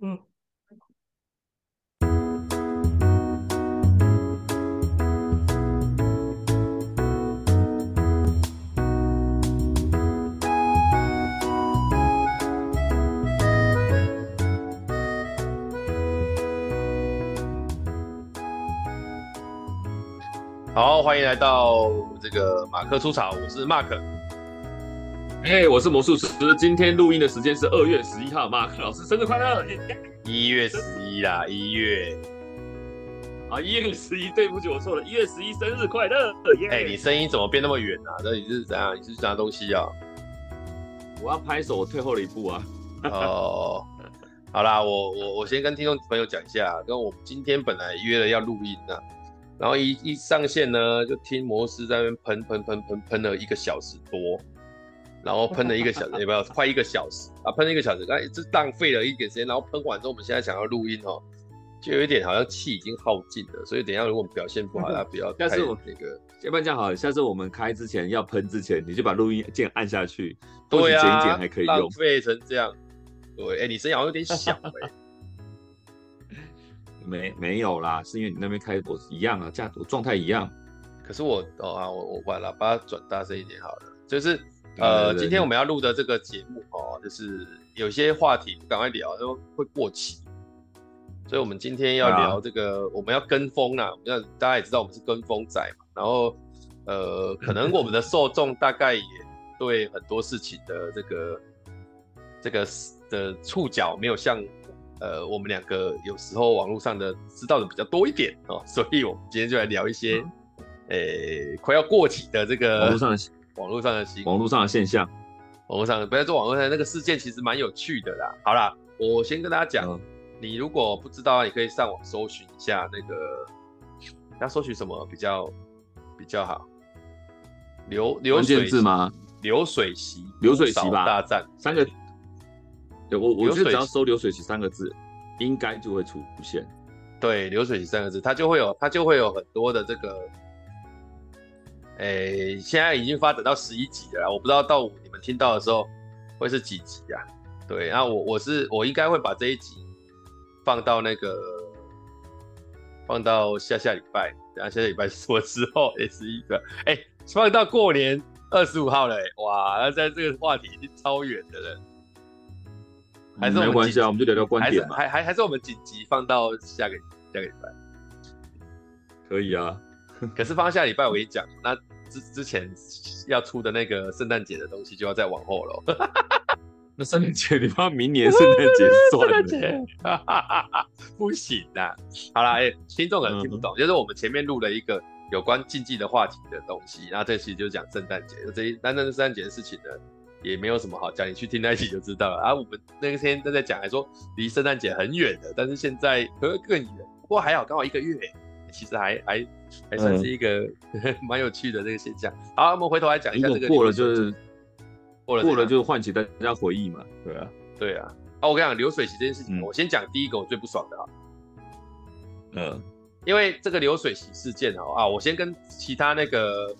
嗯。好，欢迎来到这个马克出场，我是 Mark。哎，hey, 我是魔术师。今天录音的时间是二月十一号，马克老师生日快乐！一月十一啦，一月啊，一月十一，对不起，我错了，一月十一生日快乐！哎、hey，你声音怎么变那么远啊？那你是怎样？你是拿东西啊？我要拍手，我退后了一步啊。哦，好啦，我我我先跟听众朋友讲一下，跟我今天本来约了要录音的。然后一一上线呢，就听魔师在那边喷喷喷喷喷了一个小时多，然后喷了一个小时，有没有？快一个小时啊，喷了一个小时，哎，这浪费了一点时间。然后喷完之后，我们现在想要录音哦，就有一点好像气已经耗尽了，所以等一下如果我们表现不好，大家不要 开那个。要不然这样好了，下次我们开之前要喷之前，你就把录音键按下去，多剪一剪还可以用。浪费成这样，对，哎，你声音好像有点小哎。没没有啦，是因为你那边开我一样啊，价我状态一样。可是我哦啊，我我把喇叭转大声一点好了。就是呃，今天我们要录的这个节目哦，就是有些话题不赶快聊都会过期，所以我们今天要聊这个，啊、我们要跟风啦。那大家也知道我们是跟风仔嘛，然后呃，可能我们的受众大概也对很多事情的这个这个的触角没有像。呃，我们两个有时候网络上的知道的比较多一点哦，所以我们今天就来聊一些，诶、嗯，快要过期的这个网络上的网络上的新网络上的现象，网络上不要做网络上那个事件，其实蛮有趣的啦。好啦，我先跟大家讲，嗯、你如果不知道，你可以上网搜寻一下那个，要搜寻什么比较比较好？流流水字吗？流水席流水席吧，大战三个。对，我我觉得只要搜“流水席”三个字，应该就会出现。对，“流水席”三个字，它就会有，它就会有很多的这个，诶，现在已经发展到十一集了，我不知道到你们听到的时候会是几集啊？对，然后我我是我应该会把这一集放到那个放到下下礼拜，等下下礼拜什么时候？也是一个，哎，放到过年二十五号了，哇，那在这个话题已经超远的了。还是没关系啊，我们就聊聊观点嘛。还还还是我们紧急放到下个下个礼拜，可以啊。可是放到下礼拜，我跟你讲，那之之前要出的那个圣诞节的东西就要再往后了。那圣诞节你放明年圣诞节算了。不行的。好啦，哎、欸，听众可能听不懂，嗯、就是我们前面录了一个有关禁忌的话题的东西，然后这期就讲圣诞节，这一单单是圣诞节的事情呢。也没有什么好讲，你去听那一集就知道了啊。我们那天都在讲，还说离圣诞节很远的，但是现在可能更远。不过还好，刚好一个月，其实还还还算是一个 蛮、嗯、有趣的这个现象。好，我们回头来讲一下这个。过了就是过了，过了就唤起大家回忆嘛。对啊，对啊。啊，我跟你讲流水席这件事情，嗯、我先讲第一个我最不爽的啊。嗯，因为这个流水席事件哦啊，我先跟其他那个。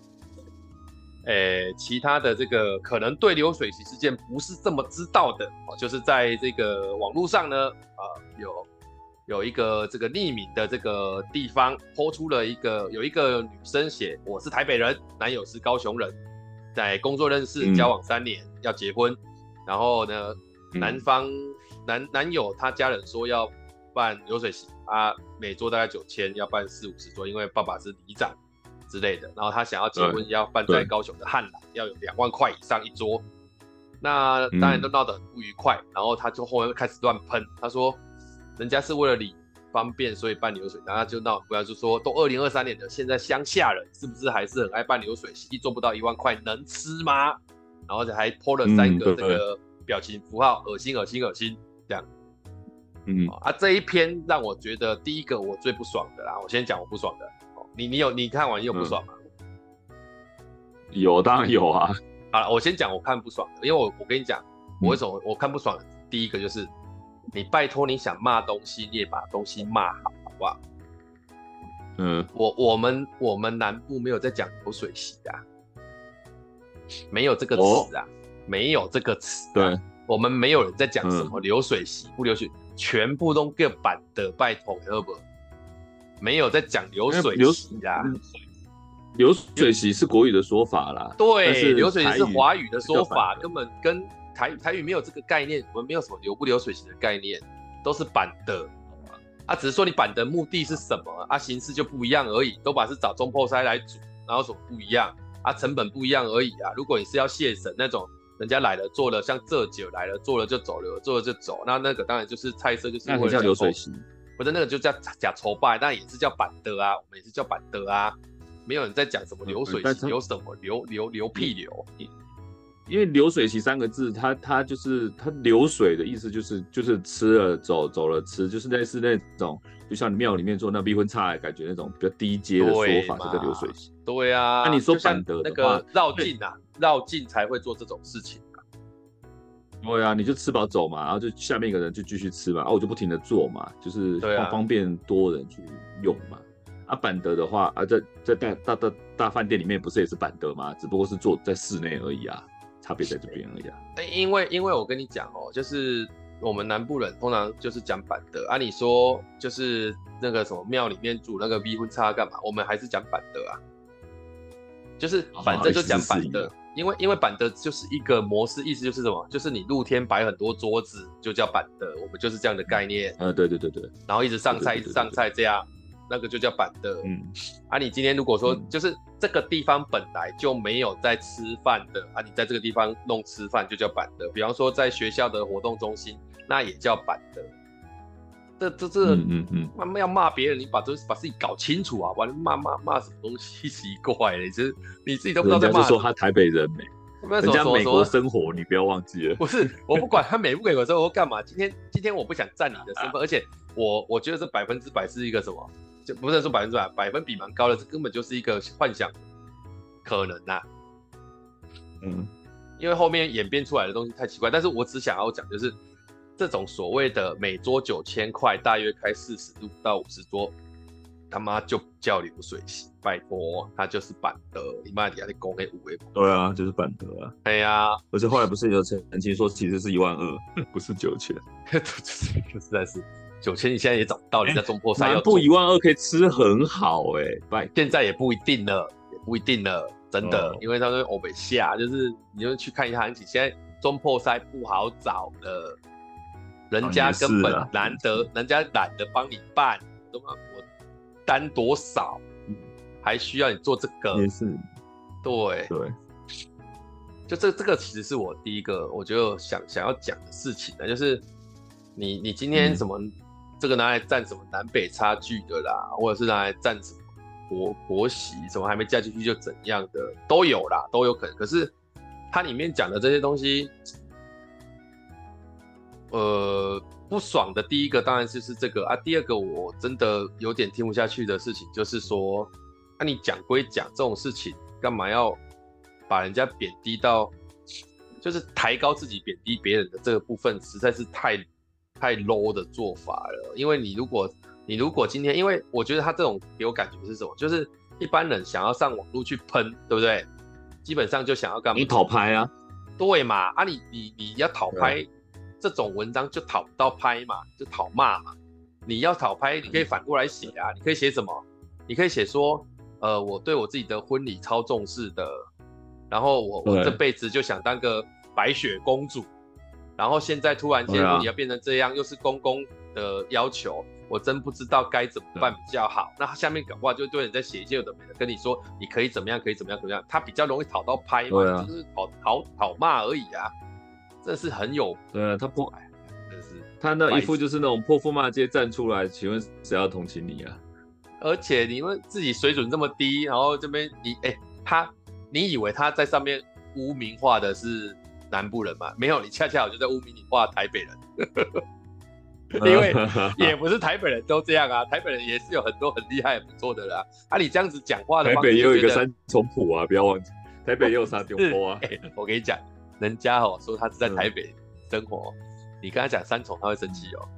诶、欸，其他的这个可能对流水席事件不是这么知道的哦，就是在这个网络上呢，啊，有有一个这个匿名的这个地方抛出了一个有一个女生写，我是台北人，男友是高雄人，在工作认识，交往三年，嗯、要结婚，然后呢，男方、嗯、男男友他家人说要办流水席啊，每桌大概九千，要办四五十桌，因为爸爸是里长。之类的，然后他想要结婚要办在高雄的汉来，要有两万块以上一桌，那当然都闹得很不愉快。嗯、然后他就后面开始乱喷，他说人家是为了你方便所以办流水，然后就闹，不要就说都二零二三年了，现在乡下人是不是还是很爱办流水席？一做不到一万块能吃吗？然后还 po 了三个这个表情符号，恶心恶心恶心这样。嗯啊，这一篇让我觉得第一个我最不爽的啦，我先讲我不爽的。你你有你看完你有不爽吗？嗯、有，当然有啊。好了，我先讲我看不爽的，因为我我跟你讲，我为什么我看不爽的？第一个就是，你拜托你想骂东西，你也把东西骂好，好不好？嗯，我我们我们南部没有在讲流水席啊，没有这个词啊，哦、没有这个词、啊。对，我们没有人在讲什么流水席不流水，嗯、全部都各版的拜托，好不？没有在讲流水席啊。流水席是国语的说法啦，对，流水席是华语的说法，根本跟台台语没有这个概念，我们没有什么流不流水席的概念，都是板的。啊，只是说你板的目的是什么啊？形式就不一样而已，都把是找中破塞来煮，然后什么不一样啊？成本不一样而已啊。如果你是要谢神那种，人家来了做了，像这酒来了做了就走了，做了就走，那那个当然就是菜色就是。那叫流水席，或者那个就叫假筹拜，但也是叫板的啊，我们也是叫板的啊。没有人在讲什么流水席，有什么流流流屁流。因为流水席三个字，它它就是它流水的意思，就是就是吃了走走了吃，就是类似那种，就像庙里面做那逼婚菜，感觉那种比较低阶的说法，这个流水席。对啊，那你说板德，那个绕境啊，绕境才会做这种事情啊。对啊，你就吃饱走嘛，然后就下面一个人就继续吃嘛，啊，我就不停的做嘛，就是方方便多人去用嘛。啊，板德的话啊，在在大大大大饭店里面不是也是板德吗？只不过是做在室内而已啊。差别在这边而已啊。因为因为我跟你讲哦，就是我们南部人通常就是讲板德啊。你说就是那个什么庙里面煮那个米粉叉干嘛？我们还是讲板德啊。就是反正就讲板德，因为因为板德就是一个模式，意思就是什么？就是你露天摆很多桌子就叫板德，我们就是这样的概念。嗯，对对对对。然后一直上菜，一直上菜这样。那个就叫板德，嗯，啊，你今天如果说就是这个地方本来就没有在吃饭的，嗯、啊，你在这个地方弄吃饭就叫板德。比方说在学校的活动中心，那也叫板德。这这这，嗯嗯，妈、嗯、妈要骂别人，你把这把自己搞清楚啊！完了骂骂骂什么东西奇怪嘞？就是你自己都不知道在骂。说他台北人美，人家美国生活，你不要忘记了。不是，我不管他美不美国生活干嘛。今天今天我不想占你的身份，啊、而且我我觉得这百分之百是一个什么？就不是说百分之百，百分比蛮高的，这根本就是一个幻想可能呐、啊。嗯，因为后面演变出来的东西太奇怪，但是我只想要讲，就是这种所谓的每桌九千块，大约开四十度到五十桌，他妈就叫流水席，拜托，他就是板德，你妈底下的工给五位。对啊，就是板德啊。对呀、啊，而且后来不是有澄清说，其实是一万二，不是九千，实在是。九千，你现在也找不到，人家中破塞要不一万二可以吃很好哎、欸，拜，现在也不一定了，也不一定了，真的，哦、因为他说欧北下，就是你就去看一下行情，现在中破塞不好找了，人家根本难得，哦、人家懒得帮你办，懂吗？我单多少，还需要你做这个？也是，对。对，就这这个其实是我第一个我觉得想想要讲的事情呢，就是你你今天什么？这个拿来占什么南北差距的啦，或者是拿来占什么国国席，什么还没嫁进去就怎样的都有啦，都有可能。可是它里面讲的这些东西，呃，不爽的第一个当然就是这个啊，第二个我真的有点听不下去的事情，就是说，那、你讲归讲这种事情，干嘛要把人家贬低到，就是抬高自己贬低别人的这个部分，实在是太。太 low 的做法了，因为你如果你如果今天，因为我觉得他这种给我感觉是什么，就是一般人想要上网络去喷，对不对？基本上就想要干嘛？你讨拍啊？对嘛？啊你，你你你要讨拍，这种文章就讨不到拍嘛，就讨骂嘛。你要讨拍，你可以反过来写啊，你可以写什么？你可以写说，呃，我对我自己的婚礼超重视的，然后我我这辈子就想当个白雪公主。然后现在突然间你要变成这样，啊、又是公公的要求，我真不知道该怎么办比较好。那下面搞不好就对人在写一些有的没的，跟你说你可以怎么样，可以怎么样，怎么样，他比较容易讨到拍嘛，啊、就是讨讨讨骂而已啊。这是很有对啊，他不矮，真是他那一副就是那种泼妇骂街站出来，请问谁要同情你啊？而且你们自己水准这么低，然后这边你哎他，你以为他在上面污名化的是？南部人嘛，没有你，恰恰好就在污名你画台北人，因为 也不是台北人都这样啊，台北人也是有很多很厉害、很不错的啦。啊，你这样子讲话的话，台北也有一个三重谱啊，不要忘记，台北也有三重谱啊。我跟你讲，人家哦说他是在台北生活，你跟他讲三重，他会生气哦。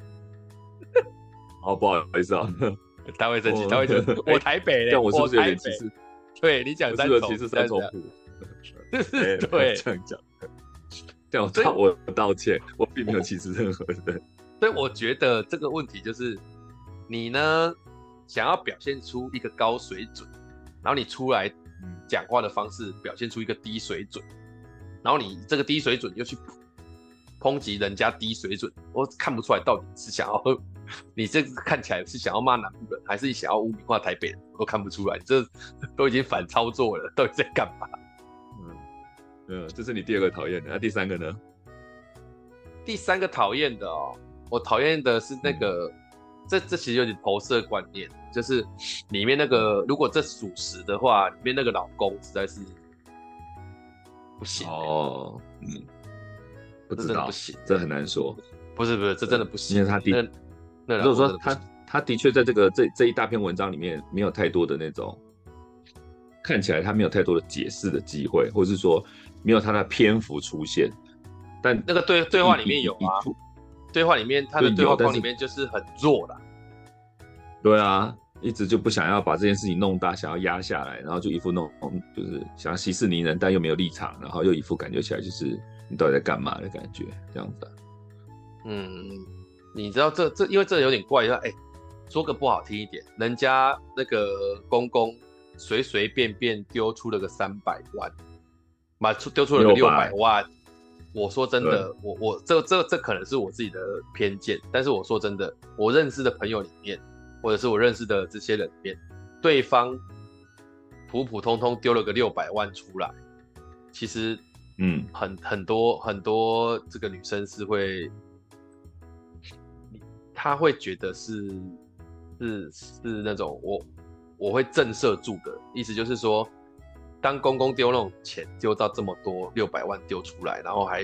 哦，不好意思啊，他会生气，他会觉得我台北人，我是不是有点歧视？对你讲三重，其实三重谱，对这样讲。这样我道我道歉，我并没有歧视任何人。所以我觉得这个问题就是，你呢想要表现出一个高水准，然后你出来讲话的方式表现出一个低水准，然后你这个低水准又去抨击人家低水准，我看不出来到底是想要，你这看起来是想要骂南部人，还是想要污名化台北人，我都看不出来，这 都已经反操作了，到底在干嘛？嗯，嗯，这是你第二个讨厌的，那第三个呢？第三个讨厌的哦。我讨厌的是那个，嗯、这这其实有点投射观念，就是里面那个，如果这属实的话，里面那个老公实在是不行哦，嗯，不知道不行，这很难说，不是不是，这真的不行，因为他的，那如果说他他的确在这个这这一大篇文章里面没有太多的那种，看起来他没有太多的解释的机会，或者是说没有他的篇幅出现，但那个对对话里面有吗？对话里面，他的对话框里面就是很弱的。对啊，一直就不想要把这件事情弄大，想要压下来，然后就一副弄，就是想要息事宁人，但又没有立场，然后又一副感觉起来就是你到底在干嘛的感觉，这样子。嗯，你知道这这，因为这有点怪，说哎，说个不好听一点，人家那个公公随随便便丢出了个三百万，把出丢出了个六百万。我说真的，我我这这这可能是我自己的偏见，但是我说真的，我认识的朋友里面，或者是我认识的这些人里面，对方普普通通丢了个六百万出来，其实，嗯，很很多很多这个女生是会，她会觉得是是是那种我我会震慑住的意思，就是说。当公公丢那种钱丢到这么多六百万丢出来，然后还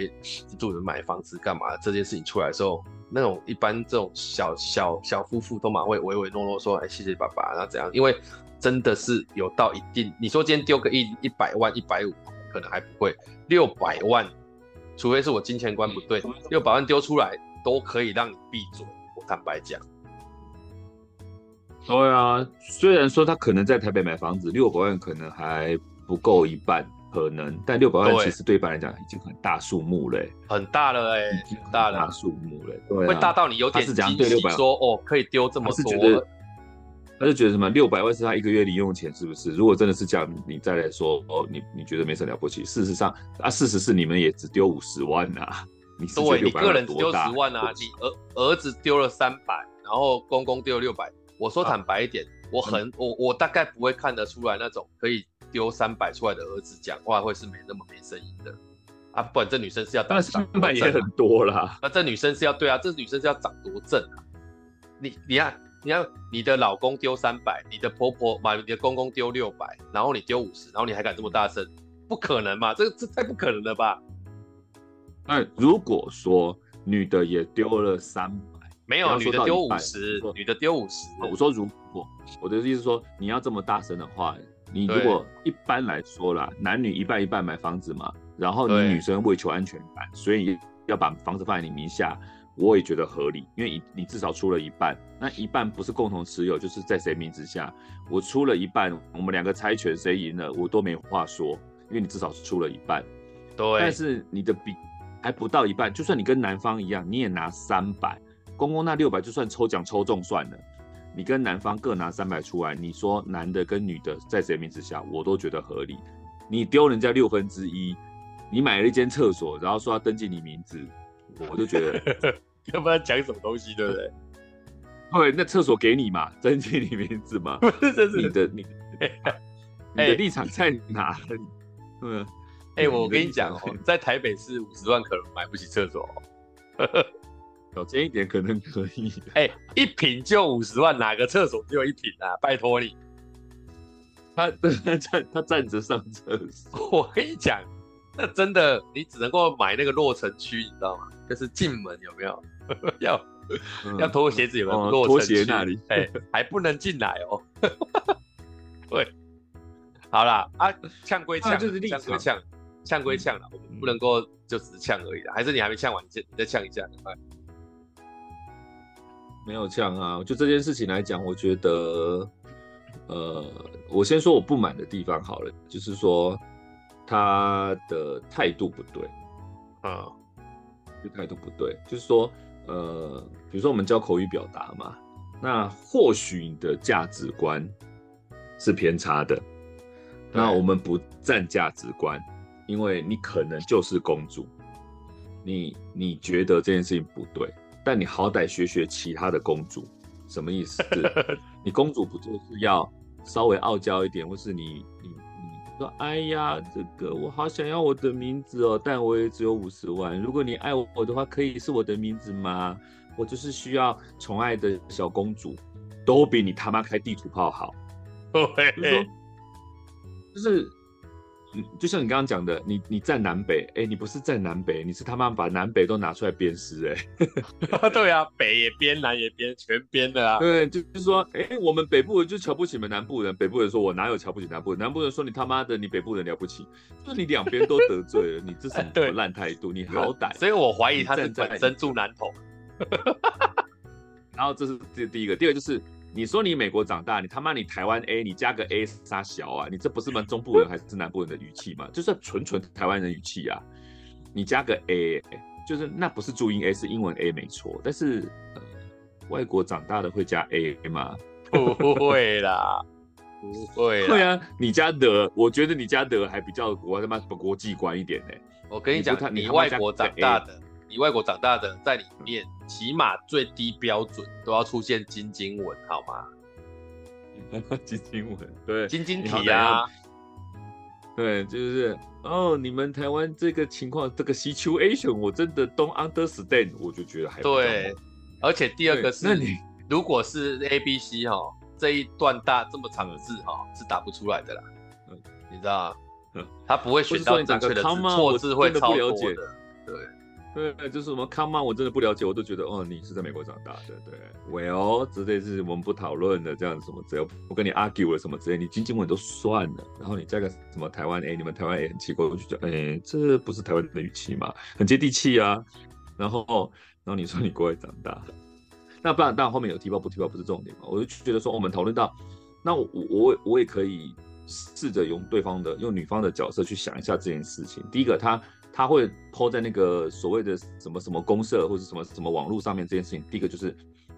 助人买房子干嘛？这件事情出来的时候，那种一般这种小小小夫妇都蛮会唯唯诺诺说：“哎，谢谢爸爸。”然后怎样？因为真的是有到一定，你说今天丢个一一百万、一百五，可能还不会六百万，除非是我金钱观不对，六百万丢出来都可以让你闭嘴。我坦白讲，对啊，虽然说他可能在台北买房子，六百万可能还。不够一半可能，但六百万其实对一般来讲已经很大数目了，很大了哎，大了，大数目了，对，会大到你有点惊喜，说哦，可以丢这么多，他是觉得，他就觉得什么？六百万是他一个月零用钱，是不是？如果真的是这样，你再来说哦，你你觉得没什么了不起？事实上啊，事实是你们也只丢五十万呐，你对，你个人只丢十万啊，你儿儿子丢了三百，然后公公丢了六百，我说坦白一点，我很我我大概不会看得出来那种可以。丢三百出来的儿子讲话会是没那么没声音的啊！不然这女生是要当三百也很多啦。那这女生是要对啊，这女生是要长多正啊！你你看，你看你的老公丢三百，你的婆婆把你的公公丢六百，然后你丢五十，然后你还敢这么大声？不可能嘛！这这太不可能了吧？那如果说女的也丢了三百，没有，女的丢五十，女的丢五十。我说如果，我的意思是说，你要这么大声的话。你如果一般来说啦，男女一半一半买房子嘛，然后你女生为求安全感，所以要把房子放在你名下，我也觉得合理，因为你你至少出了一半，那一半不是共同持有，就是在谁名字下，我出了一半，我们两个猜拳谁赢了，我都没话说，因为你至少是出了一半，对，但是你的比还不到一半，就算你跟男方一样，你也拿三百，公公那六百就算抽奖抽中算了。你跟男方各拿三百出来，你说男的跟女的在谁名字下，我都觉得合理。你丢人家六分之一，你买了一间厕所，然后说要登记你名字，我就觉得，要不然讲什么东西，对不对？对，那厕所给你嘛，登记你名字嘛，不是这是你的你，你 的立场在哪里？嗯，哎，我跟你讲哦，在台北市五十万可能买不起厕所。小钱一点可能可以，哎、欸，一瓶就五十万，哪个厕所只有一瓶啊？拜托你，他 他站他站着上厕所，我跟你讲，那真的你只能够买那个落城区，你知道吗？就是进门有没有 要、嗯、要脱鞋子有没有落尘区那里？哎、欸，还不能进来哦。对，好啦，啊，呛归呛，就是呛归呛，呛归呛了，我们不能够就只是呛而已啦，还是你还没呛完，你再你再呛一下，快。没有呛啊！就这件事情来讲，我觉得，呃，我先说我不满的地方好了，就是说他的态度不对啊。就态度不对。就是说，呃，比如说我们教口语表达嘛，那或许你的价值观是偏差的，那我们不占价值观，因为你可能就是公主，你你觉得这件事情不对，但你好歹学学其他的公主，什么意思？你公主不就是要稍微傲娇一点，或是你你？说哎呀，这个我好想要我的名字哦，但我也只有五十万。如果你爱我的话，可以是我的名字吗？我就是需要宠爱的小公主，都比你他妈开地图炮好。对，就是，就是。就像你刚刚讲的，你你在南北，哎、欸，你不是在南北，你是他妈把南北都拿出来鞭尸，哎，对啊，北也鞭，南也鞭，全鞭的啊。对，就是说，哎、欸，我们北部人就瞧不起你们南部人，北部人说我哪有瞧不起南部人，南部人说你他妈的你北部人了不起，就是你两边都得罪了，你这是什么烂态度？你好歹，所以我怀疑他是本身住南投。然后这是这第一个，第二个就是。你说你美国长大，你他妈你台湾 A，你加个 A 杀小啊？你这不是吗？中部人还是南部人的语气吗？就是纯纯台湾人语气啊！你加个 A，就是那不是注音 A，是英文 A 没错。但是、呃、外国长大的会加 A 吗？不会啦，不会。会啊，你加的，我觉得你加的还比较我他妈国际观一点呢。我跟你讲，你外国长大的。你外国长大的在里面，起码最低标准都要出现金金文，好吗？金金文，对，金晶体啊，对，就是哦，你们台湾这个情况，这个 situation，我真的 don't understand，我就觉得还对。而且第二个是，那你如果是 A B C 哈，这一段大这么长的字哈，是打不出来的啦。嗯，你知道嗯，他不会选到正确的字，错字会超多的，对。对，就是什么 come on，我真的不了解，我都觉得哦，你是在美国长大的，对，well，之类是我们不讨论的，这样子什么只要不跟你 argue 了什么之类，你金金文都算了，然后你加个什么台湾，哎，你们台湾也很奇怪，我就觉得，哎，这不是台湾的语气嘛？很接地气啊，然后，然后你说你国外长大，那不然，当然后面有提报不提报不是重点嘛，我就觉得说，我们讨论到，那我我我也可以试着用对方的用女方的角色去想一下这件事情，第一个他。他会 po 在那个所谓的什么什么公社或者什么什么网络上面这件事情，第一个就是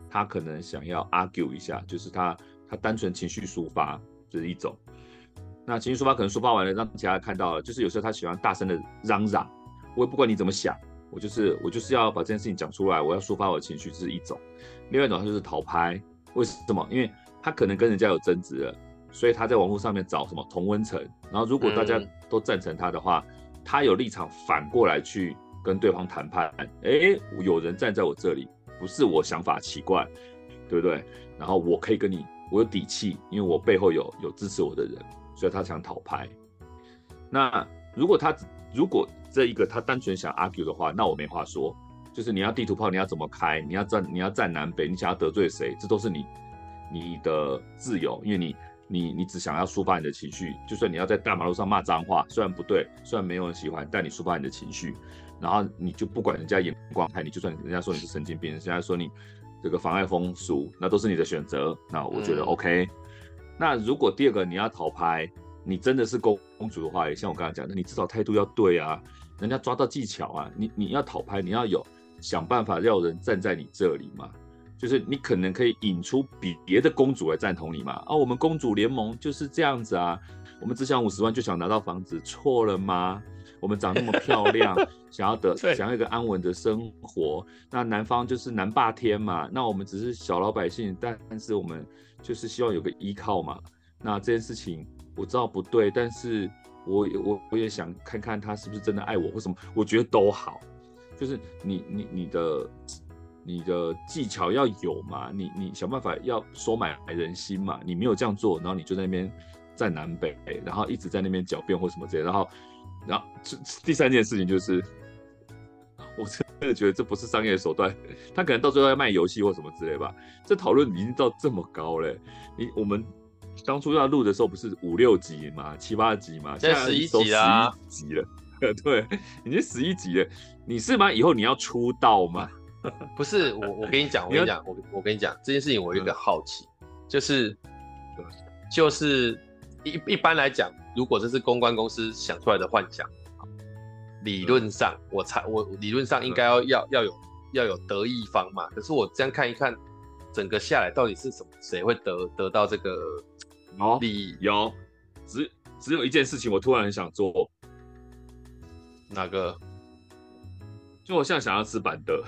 他可能想要 argue 一下，就是他他单纯情绪抒发这、就是一种。那情绪抒发可能抒发完了，让其他人看到了，就是有时候他喜欢大声的嚷嚷，我也不管你怎么想，我就是我就是要把这件事情讲出来，我要抒发我的情绪，这是一种。另外一种他就是讨拍，为什么？因为他可能跟人家有争执了，所以他在网络上面找什么同温层，然后如果大家都赞成他的话。嗯他有立场反过来去跟对方谈判，哎，有人站在我这里，不是我想法奇怪，对不对？然后我可以跟你，我有底气，因为我背后有有支持我的人，所以他想讨拍。那如果他如果这一个他单纯想 argue 的话，那我没话说，就是你要地图炮，你要怎么开，你要站你要站南北，你想要得罪谁，这都是你你的自由，因为你。你你只想要抒发你的情绪，就算你要在大马路上骂脏话，虽然不对，虽然没有人喜欢，但你抒发你的情绪，然后你就不管人家眼光看你，就算人家说你是神经病，人家说你这个妨碍风俗，那都是你的选择。那我觉得 OK。嗯、那如果第二个你要讨拍，你真的是公公主的话，也像我刚才讲的，你至少态度要对啊，人家抓到技巧啊，你你要讨拍，你要有想办法要人站在你这里嘛。就是你可能可以引出比别的公主来赞同你嘛？啊，我们公主联盟就是这样子啊，我们只想五十万就想拿到房子，错了吗？我们长那么漂亮，想要得 想要一个安稳的生活，那男方就是男霸天嘛，那我们只是小老百姓，但是我们就是希望有个依靠嘛。那这件事情我知道不对，但是我我我也想看看他是不是真的爱我或什么，我觉得都好，就是你你你的。你的技巧要有嘛，你你想办法要收买人心嘛，你没有这样做，然后你就在那边在南北，然后一直在那边狡辩或什么之类，然后，然后这第三件事情就是，我真的觉得这不是商业手段，他可能到最后要卖游戏或什么之类吧。这讨论已经到这么高了，你我们当初要录的时候不是五六集嘛，七八集嘛，现在十一集啊，十一集了，对，已经十一集了，你是吗？以后你要出道吗？不是我，我跟你讲，我跟你讲，我我跟你讲这件事情，我有一个好奇，就是，就是一一般来讲，如果这是公关公司想出来的幻想，理论上我才我理论上应该要要要有要有得意方嘛。可是我这样看一看，整个下来到底是什么？谁会得得到这个利益？有，只只有一件事情，我突然很想做。哪个？就我现在想要吃板德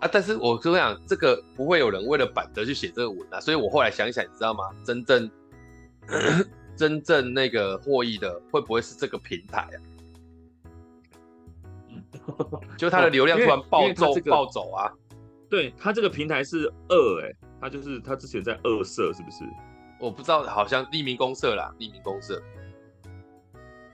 啊！但是我跟你讲，这个不会有人为了板德去写这个文啊。所以我后来想一想，你知道吗？真正 真正那个获益的，会不会是这个平台啊？就它的流量突然暴走暴走啊！对，它这个平台是二哎，它就是它之前在二社是不是？我不知道，好像匿名公社啦，匿名公社。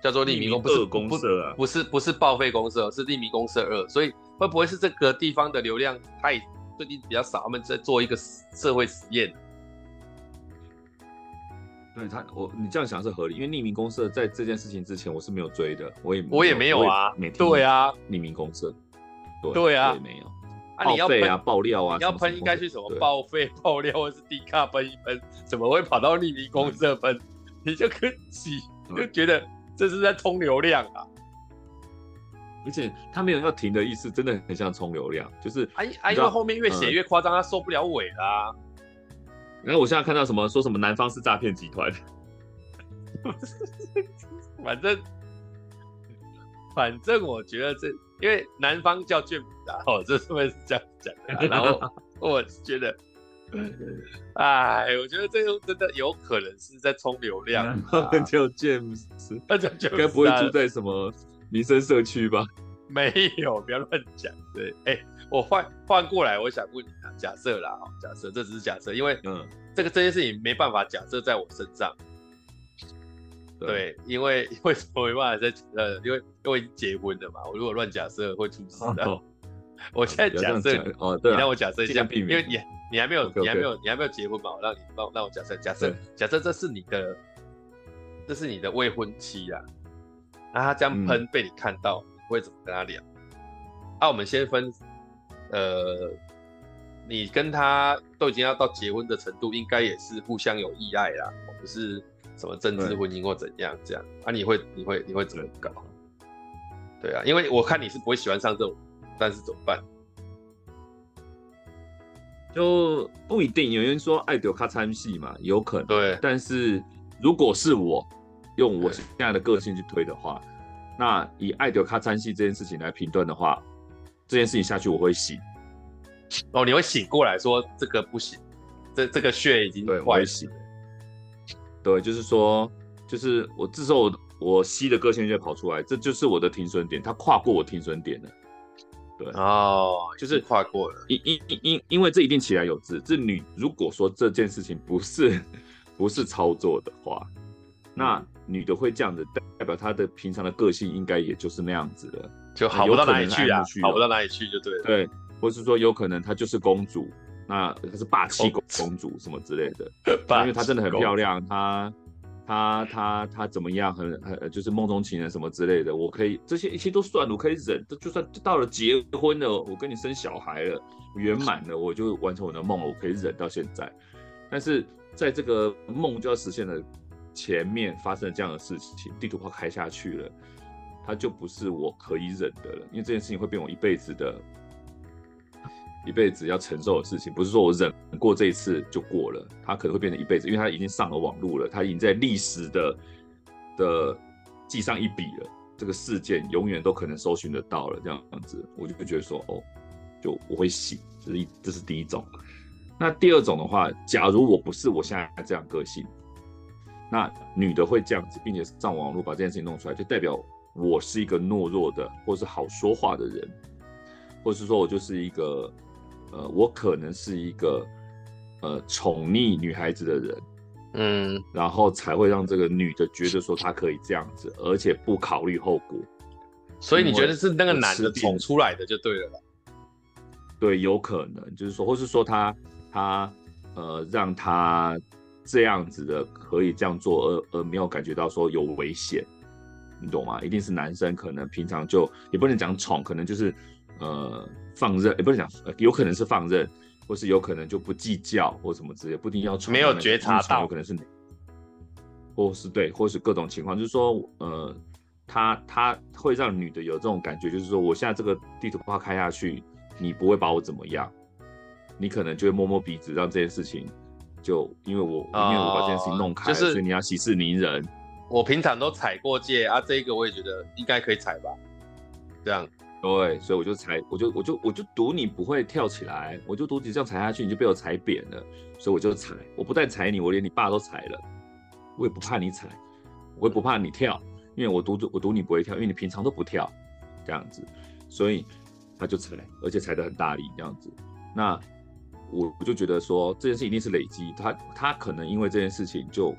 叫做匿名公，不是公社啊，不是不是报废公社，是匿名公社二，所以会不会是这个地方的流量太最近比较少，他们在做一个社会实验？对他，我你这样想是合理，因为匿名公社在这件事情之前我是没有追的，我也我也没有啊，对啊，匿名公社，对对啊，也没有啊，你要喷啊爆料啊，你要喷应该去什么报废 爆料或是 D 卡喷一喷，怎么会跑到匿名公社喷？你就可以就觉得。这是在通流量啊！而且他没有要停的意思，真的很像充流量，就是啊啊，因为后面越写越夸张，他受不了尾啦。然后我现在看到什么说什么南方是诈骗集团，反正反正我觉得这因为南方叫卷米达哦，这是会是这样讲的。然后 我觉得。哎，我觉得这个真的有可能是在充流量，啊。叫 James，那叫 James，该不会住在什么民生社区吧？没有，不要乱讲。对，哎，欸，我换换过来，我想问你啊，假设啦，假设这只是假设，因为嗯，这个这件事情没办法假设在我身上。对，对，因为为什么没办法在呃，因为因为结婚了嘛，我如果乱假设会出事的。哦 我现在假设哦，对，你让我假设一下，因为你你还没有，你还没有，你还没有结婚嘛？我让你让让我假设，假设假设这是你的，这是你的未婚妻啊，那他这样喷被你看到，你会怎么跟他聊？啊，我们先分，呃，你跟他都已经要到结婚的程度，应该也是互相有意爱啦，不是什么政治婚姻或怎样这样啊？你会你会你会怎么搞？对啊，因为我看你是不会喜欢上这种。但是怎么办？就不一定。有人说爱丢卡参戏嘛，有可能。对。但是如果是我用我现在的个性去推的话，那以爱丢卡参戏这件事情来评断的话，这件事情下去我会醒。哦，你会醒过来说这个不行，这这个血已经坏死。对，就是说，就是我这时候我我吸的个性就跑出来，这就是我的停损点，它跨过我停损点了。对哦，就是跨过了，因因因因因为这一定起来有字。这你如果说这件事情不是 不是操作的话，那女的会这样子，代表她的平常的个性应该也就是那样子的，就好不到哪里去啊，好不到哪里去就对了。对，或是说有可能她就是公主，那她是霸气公公主什么之类的，因为她真的很漂亮，她。她她她怎么样？很很就是梦中情人什么之类的，我可以这些一切都算了，我可以忍。就算到了结婚了，我跟你生小孩了，圆满了，我就完成我的梦了，我可以忍到现在。但是在这个梦就要实现的前面发生了这样的事情，地图炮开下去了，它就不是我可以忍的了，因为这件事情会变我一辈子的。一辈子要承受的事情，不是说我忍过这一次就过了，它可能会变成一辈子，因为它已经上了网络了，它已经在历史的的记上一笔了。这个事件永远都可能搜寻得到了，这样子，我就会觉得说，哦，就我会醒，这是一，这是第一种。那第二种的话，假如我不是我现在这样个性，那女的会这样子，并且上网络把这件事情弄出来，就代表我是一个懦弱的，或是好说话的人，或是说我就是一个。呃，我可能是一个呃宠溺女孩子的人，嗯，然后才会让这个女的觉得说她可以这样子，而且不考虑后果。所以你觉得是那个男的宠出来的就对了吧？对，有可能就是说，或是说他他呃让他这样子的可以这样做，而而没有感觉到说有危险，你懂吗？一定是男生可能平常就也不能讲宠，可能就是。呃，放任也不能讲，有可能是放任，或是有可能就不计较或什么之类，不一定要没有觉察到，有可能是，或是对，或是各种情况，就是说，呃，他他会让女的有这种感觉，就是说我现在这个地图炮开下去，你不会把我怎么样，你可能就会摸摸鼻子，让这件事情就因为我、哦、因为我把这件事情弄开，就是、所以你要息事宁人。我平常都踩过界啊，这个我也觉得应该可以踩吧，这样。对，所以我就踩，我就我就我就赌你不会跳起来，我就赌你这样踩下去你就被我踩扁了，所以我就踩，我不但踩你，我连你爸都踩了，我也不怕你踩，我也不怕你跳，因为我赌我赌你不会跳，因为你平常都不跳，这样子，所以他就踩，而且踩得很大力这样子，那我我就觉得说这件事一定是累积，他他可能因为这件事情就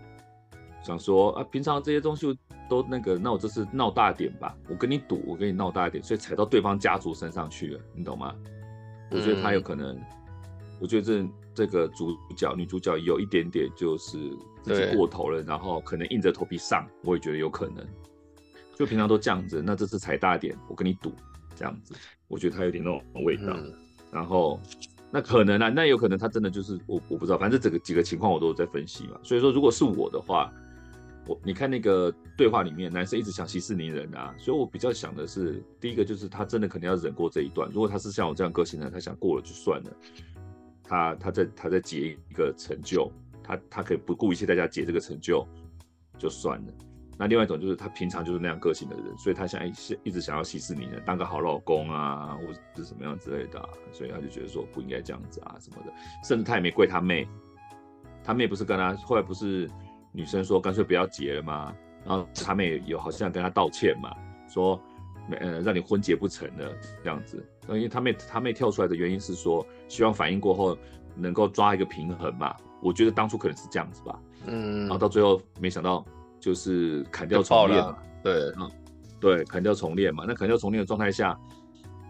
想说啊，平常这些东西。都那个，那我这次闹大点吧，我跟你赌，我跟你闹大一点，所以踩到对方家族身上去了，你懂吗？我觉得他有可能，嗯、我觉得这这个主角女主角有一点点就是自己过头了，然后可能硬着头皮上，我也觉得有可能。就平常都这样子，那这次踩大点，我跟你赌，这样子，我觉得他有点那种味道。嗯、然后那可能啊，那有可能他真的就是我我不知道，反正这个几个情况我都有在分析嘛。所以说，如果是我的话。我你看那个对话里面，男生一直想息事宁人啊，所以我比较想的是，第一个就是他真的肯定要忍过这一段。如果他是像我这样个性的，他想过了就算了，他他在他在结一个成就，他他可以不顾一切代价结这个成就就算了。那另外一种就是他平常就是那样个性的人，所以他想一一直想要息事宁人，当个好老公啊，或者是什么样之类的啊，所以他就觉得说不应该这样子啊什么的，甚至他也没怪他妹，他妹不是跟他后来不是。女生说：“干脆不要结了吗。”然后他妹有好像跟他道歉嘛，说：“没呃，让你婚结不成了这样子。”因为他妹他妹跳出来的原因是说，希望反应过后能够抓一个平衡嘛。我觉得当初可能是这样子吧。嗯。然后到最后没想到就是砍掉重练嘛。对，嗯，对，砍掉重练嘛。那砍掉重练的状态下，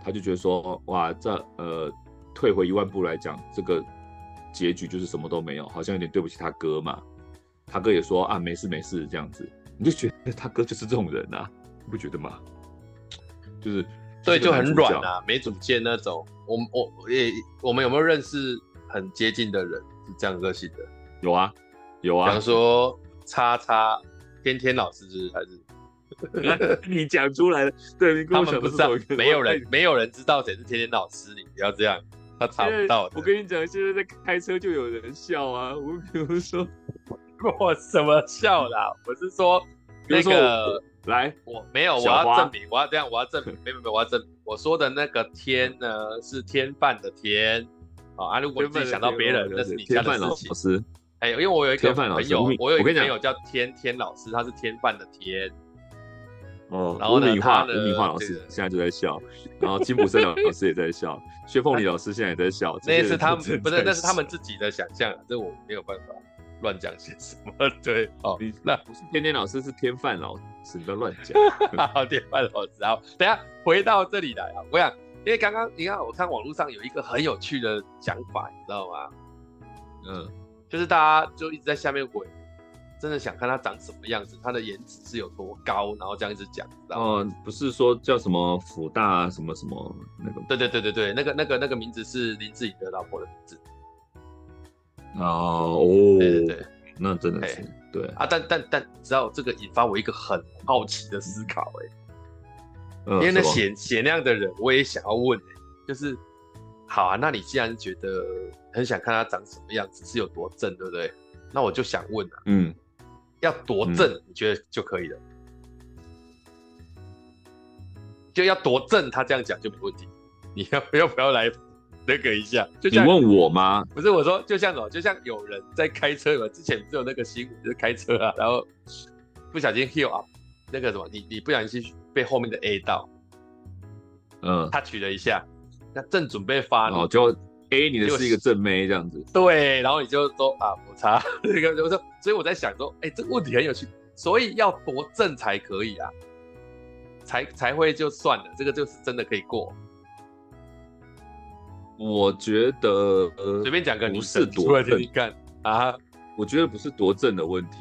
他就觉得说：“哇，这呃，退回一万步来讲，这个结局就是什么都没有，好像有点对不起他哥嘛。”他哥也说啊，没事没事这样子，你就觉得他哥就是这种人啊，你不觉得吗？就是对，就很软啊，没主见那种。我我也我们有没有认识很接近的人是这样个性的？有啊，有啊。比方说叉叉天天老师是还是？你讲出来了，对，他们不知道，没有人没有人知道谁是天天老师，你不要这样，他查不到。我跟你讲，现在在开车就有人笑啊，我比如说。我什么笑啦？我是说那个来，我没有，我要证明，我要这样，我要证明，没有没有，我要证明，我说的那个天呢是天饭的天啊。如果你自己想到别人，那是你家的事情。哎，因为我有一个朋友，我有一个朋友叫天天老师，他是天饭的天。哦，然后呢，吴敏化，吴敏化老师现在就在笑，然后金普森老师也在笑，薛凤梨老师现在也在笑。那是他们不是，那是他们自己的想象，这我没有办法。乱讲些什么？对，哦，你那不是天天老师，是天饭老师，你不要乱讲。好，天饭老师，好，等下回到这里来啊！我想，因为刚刚你看，我看网络上有一个很有趣的讲法，你知道吗？嗯，就是大家就一直在下面回，真的想看他长什么样子，他的颜值是有多高，然后这样一直讲？哦，不是说叫什么福大什么什么那个？对对对对对，那个那个那个名字是林志颖的老婆的名字。哦哦，对对对，那真的是对啊，但但但，你知道这个引发我一个很好奇的思考哎，嗯，因为那写写那样的人，我也想要问哎，就是好啊，那你既然觉得很想看他长什么样子，是有多正，对不对？那我就想问啊，嗯，要多正，你觉得就可以了？就要多正，他这样讲就没问题，你要不 要不要来？那个一下，就像你问我吗？不是我说，就像什么，就像有人在开车嘛，之前不是有那个新闻，就是开车啊，然后不小心 heel up，那个什么，你你不小心被后面的 A 到，嗯，他取了一下，那正准备发，哦，就 A 你的是一个正妹这样子，对，然后你就说啊，我擦，这个我说，所以我在想说，哎、欸，这个问题很有趣，所以要多正才可以啊，才才会就算了，这个就是真的可以过。我觉得随便讲个，不是多正，你看啊，我觉得不是多正的问题。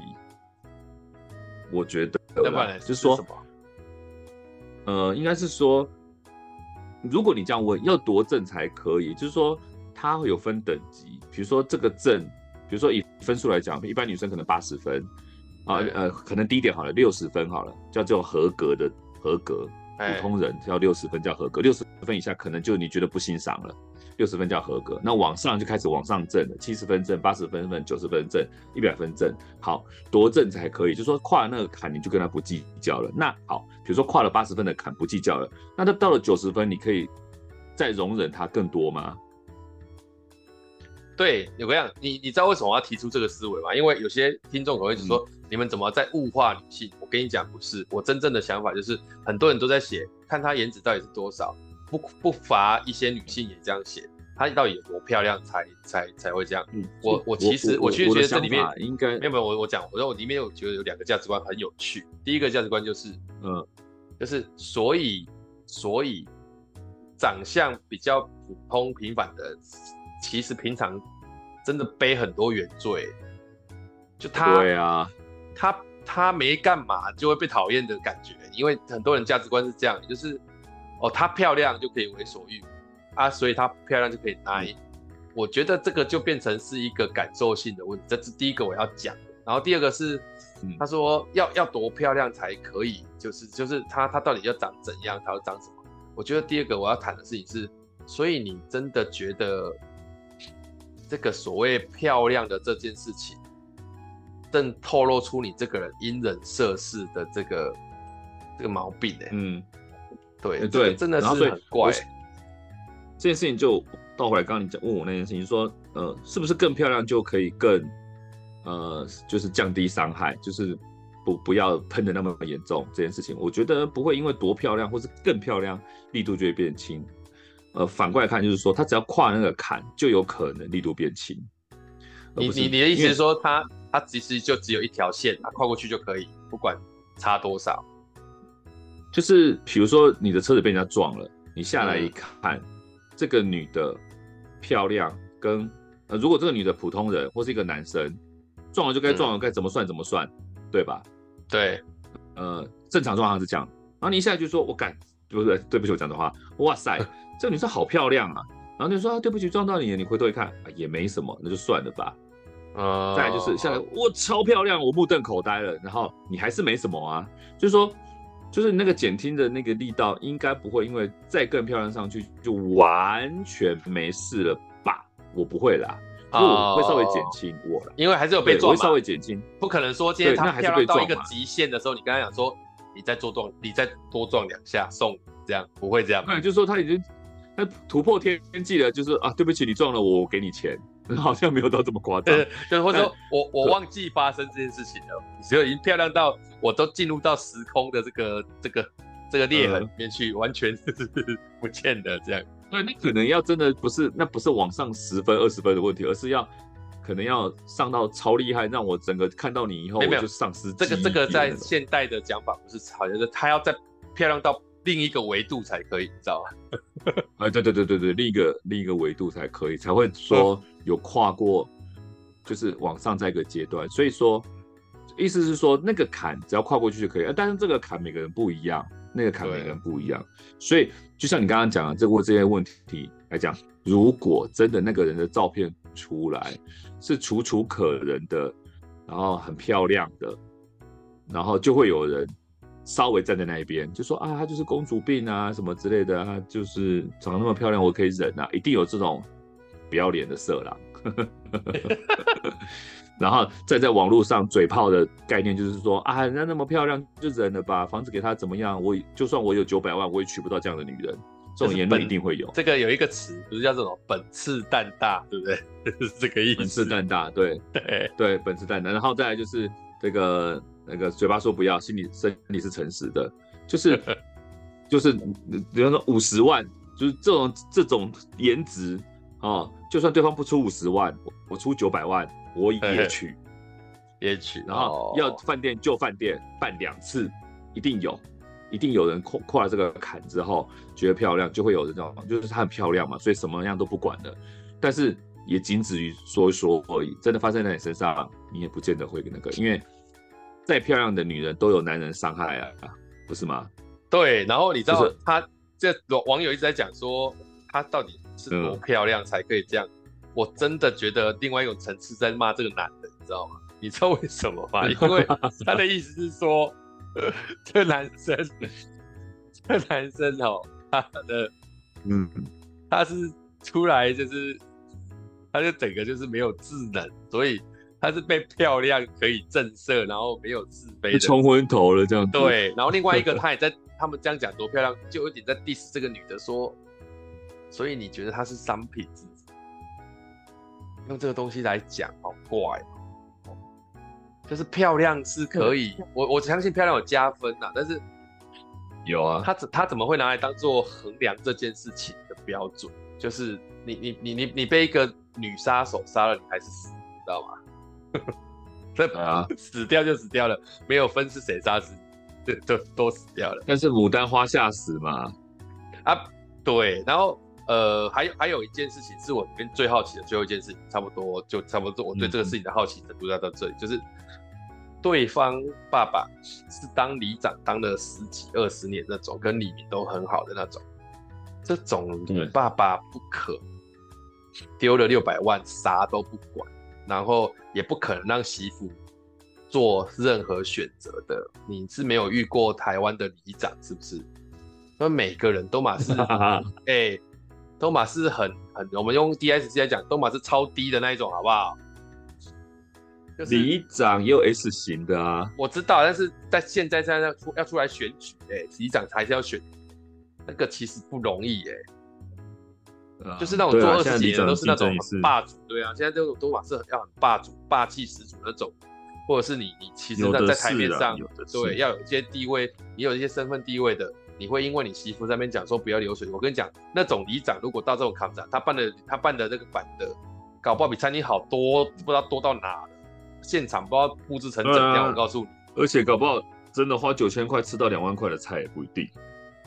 我觉得，要不然就是说，呃，应该是说，如果你这样问，要多正才可以，就是说，它会有分等级。比如说这个证，比如说以分数来讲，一般女生可能八十分，啊呃，可能低一点好了，六十分好了，叫做合格的合格，普通人要六十分叫合格，六十分以下可能就你觉得不欣赏了。六十分叫合格，那往上就开始往上挣了，七十分挣，八十分挣，九十分挣，一百分挣，好，多挣才可以。就说跨了那个坎，你就跟他不计较了。那好，比如说跨了八十分的坎不计较了，那他到了九十分，你可以再容忍他更多吗？对，有个样，你你知道为什么我要提出这个思维吗？因为有些听众可能会说，嗯、你们怎么在物化女性？我跟你讲，不是，我真正的想法就是，很多人都在写，看她颜值到底是多少。不不乏一些女性也这样写，她到底有多漂亮才才才会这样？嗯，我我其实我其实觉得这里面应该没有没有我我讲，我说我里面有觉得有两个价值观很有趣。第一个价值观就是，嗯，就是所以所以长相比较普通平凡的，其实平常真的背很多原罪。就他对啊，他他没干嘛就会被讨厌的感觉，因为很多人价值观是这样，就是。哦，她漂亮就可以为所欲啊，所以她漂亮就可以拿。嗯、我觉得这个就变成是一个感受性的问题，这是第一个我要讲。然后第二个是，他、嗯、说要要多漂亮才可以，就是就是她她到底要长怎样，她要长什么？我觉得第二个我要谈的事情是，所以你真的觉得这个所谓漂亮的这件事情，正透露出你这个人因人设事的这个这个毛病呢、欸？嗯。对对，真的是很怪。这件事情就倒回来，刚刚你讲问我那件事情，说呃，是不是更漂亮就可以更呃，就是降低伤害，就是不不要喷的那么严重？这件事情，我觉得不会因为多漂亮或是更漂亮，力度就会变轻。呃，反过来看，就是说他只要跨那个坎，就有可能力度变轻。你你你的意思是说，他他其实就只有一条线，他跨过去就可以，不管差多少。就是比如说你的车子被人家撞了，你下来一看，嗯、这个女的漂亮跟呃，如果这个女的普通人或是一个男生撞了就该撞了，该、嗯、怎么算怎么算，对吧？对，呃，正常状况是这样。然后你一下来就说，我干，对不是？对不起，我讲的话，哇塞，这个女生好漂亮啊。然后就说、啊、对不起，撞到你了，你回头一看，啊、也没什么，那就算了吧。呃，再来就是下来，我超漂亮，我目瞪口呆了。然后你还是没什么啊，就是说。就是那个减轻的那个力道，应该不会因为再更漂亮上去就完全没事了吧？我不会啦，我会稍微减轻我啦，因为还是有被撞，会稍微减轻，不可能说今天他漂亮到一个极限的时候，你刚才讲说你再多撞，你再多撞两下送这样，不会这样。对，就是说他已经他突破天际了，就是啊，对不起，你撞了我，我给你钱。好像没有到这么夸张，对或者说我我忘记发生这件事情了，所以已经漂亮到我都进入到时空的这个这个这个裂痕里面去，完全是不见的这样。对，你可能要真的不是，那不是往上十分二十分的问题，而是要可能要上到超厉害，让我整个看到你以后我就丧失。这个这个在现代的讲法不是好像是他要再漂亮到。另一个维度才可以，你知道吗？哎，对对对对对，另一个另一个维度才可以，才会说有跨过，就是往上在一个阶段。所以说，意思是说那个坎只要跨过去就可以。但是这个坎每个人不一样，那个坎每个人不一样。所以就像你刚刚讲的，这过这些问题来讲，如果真的那个人的照片出来是楚楚可人的，然后很漂亮的，然后就会有人。稍微站在那一边，就说啊，她就是公主病啊，什么之类的啊，就是长得那么漂亮，我可以忍啊，一定有这种不要脸的色狼。然后再在网络上嘴炮的概念，就是说啊，人家那么漂亮就忍了吧，房子给她怎么样？我就算我有九百万，我也娶不到这样的女人。这种言论一定会有。这个有一个词，不是叫这种本次蛋大，对不对？是这个意思。本次蛋大，对对对，本次蛋大。然后再来就是这个。那个嘴巴说不要，心里身里是诚实的，就是就是，比方说五十万，就是这种这种颜值啊，就算对方不出五十万，我出九百万，我也娶，也娶，然后要饭店就饭店办两次，一定有，一定有人跨跨了这个坎之后觉得漂亮，就会有这种，就是她很漂亮嘛，所以什么样都不管的，但是也仅止于说一说而已，真的发生在你身上，你也不见得会跟那个，因为。再漂亮的女人都有男人伤害啊，不是吗？对，然后你知道他这网友一直在讲说，她到底是多漂亮才可以这样？嗯、我真的觉得另外一种层次在骂这个男的，你知道吗？你知道为什么吗？因为他的意思是说，这男生，这男生哦，他的，嗯，他是出来就是，他就整个就是没有智能，所以他是被漂亮可以震慑，然后没有自卑的，冲昏头了这样子。对，然后另外一个他也在，他们这样讲多漂亮，就有点在 diss 这个女的说，所以你觉得她是商品？用这个东西来讲，好怪。就是漂亮是可以，我我相信漂亮有加分呐，但是有啊，他怎他怎么会拿来当做衡量这件事情的标准？就是你你你你你被一个女杀手杀了，你还是死，你知道吗？这啊，死掉就死掉了，没有分是谁杀死，就就都死掉了。但是牡丹花下死嘛？啊，对，然后。呃，还有还有一件事情是我里面最好奇的最后一件事情，差不多就差不多，我对这个事情的好奇程度要到这里，嗯、就是对方爸爸是当里长当了十几二十年那种，跟李明都很好的那种，这种爸爸不可丢了六百万啥都不管，然后也不可能让媳妇做任何选择的。你是没有遇过台湾的里长是不是？那每个人都嘛是哎。欸都马是很很，我们用 DSC 来讲，都马是超低的那一种，好不好？就是里长也有 S 型的啊，我知道，但是在现在现在要出要出来选举，哎，里长还是要选，那个其实不容易，哎、啊，就是那种做二十几年都是那种很霸主，对啊，现在这种都马是要很霸主、霸气十足那种，或者是你你其实在在台面上，对，要有一些地位，你有一些身份地位的。你会因为你媳妇在那边讲说不要流水，我跟你讲，那种里长如果到这种康展，他办的他办的那个版的，搞不好比餐厅好多，不知道多到哪了，现场不知道布置成怎样，啊、我告诉你，而且搞不好真的花九千块吃到两万块的菜也不一定。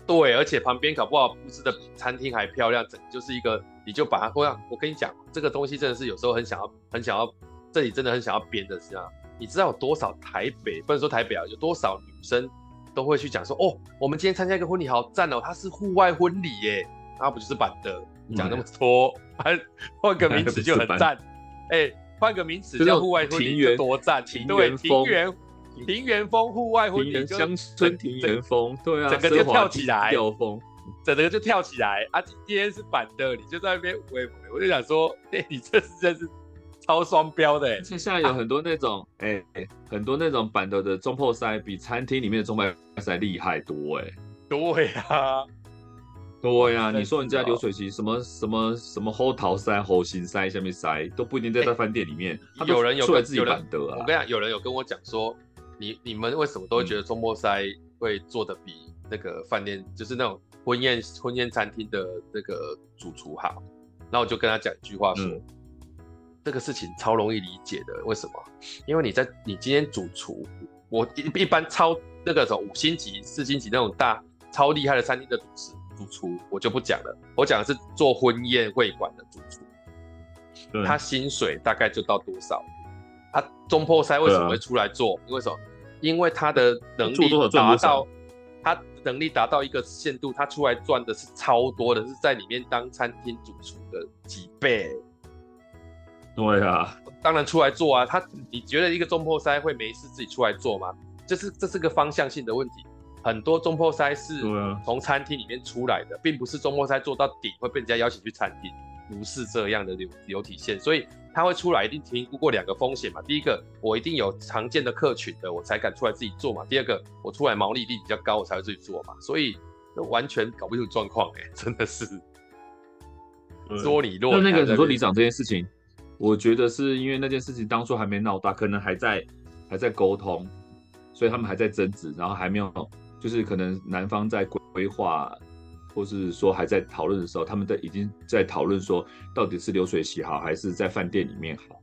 对，而且旁边搞不好布置的比餐厅还漂亮，整就是一个，你就把它，我我跟你讲，这个东西真的是有时候很想要，很想要，这里真的很想要编的是啊，你知道有多少台北，不能说台北啊，有多少女生？都会去讲说哦，我们今天参加一个婚礼，好赞哦，它是户外婚礼耶，它不就是板的？讲那么多，换换个名 词就很赞，哎，换个名词叫户外婚礼多赞，庭园庭园庭园风户外婚礼，乡村庭园风，对啊，整个就跳起来，整个就跳起来啊！今天是板的，你就在那边喂，我就想说，哎，你这是真是。超双标的，而且现在有很多那种，哎、啊欸，很多那种板的的中破塞比餐厅里面的中破塞厉害多，哎，对啊，对呀，你说人家流水席什么什么什么后桃塞、后心塞、下面塞都不一定在在饭店里面，欸、有人有出来自己板的啊。我跟你讲，有人有跟我讲说，你你们为什么都会觉得中破塞会做的比那个饭店，嗯、就是那种婚宴婚宴餐厅的那个主厨好？然后我就跟他讲一句话说。嗯这个事情超容易理解的，为什么？因为你在你今天主厨，我一一般超那个什么五星级、四星级那种大超厉害的餐厅的主厨，主厨我就不讲了。我讲的是做婚宴会馆的主厨，他薪水大概就到多少？他中破塞为什么会出来做？啊、因为什么？因为他的能力达到，他能力达到一个限度，他出来赚的是超多的，是在里面当餐厅主厨的几倍。对啊，当然出来做啊。他，你觉得一个中破塞会没事自己出来做吗？这是这是个方向性的问题。很多中破塞是从餐厅里面出来的，并不是中破塞做到顶会被人家邀请去餐厅，不是这样的流流体现。所以他会出来一定评估过两个风险嘛。第一个，我一定有常见的客群的，我才敢出来自己做嘛。第二个，我出来毛利率比较高，我才会自己做嘛。所以完全搞不清楚状况，哎，真的是说你弱。那那个你说里长这件事情。我觉得是因为那件事情当初还没闹大，可能还在还在沟通，所以他们还在争执，然后还没有，就是可能男方在规划，或是说还在讨论的时候，他们都已经在讨论说到底是流水席好还是在饭店里面好，